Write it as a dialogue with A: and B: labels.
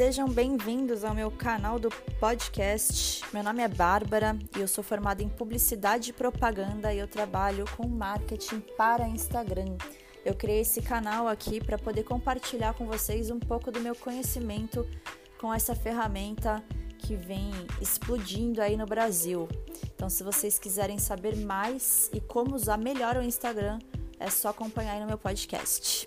A: Sejam bem-vindos ao meu canal do podcast. Meu nome é Bárbara e eu sou formada em publicidade e propaganda e eu trabalho com marketing para Instagram. Eu criei esse canal aqui para poder compartilhar com vocês um pouco do meu conhecimento com essa ferramenta que vem explodindo aí no Brasil. Então, se vocês quiserem saber mais e como usar melhor o Instagram, é só acompanhar aí no meu podcast.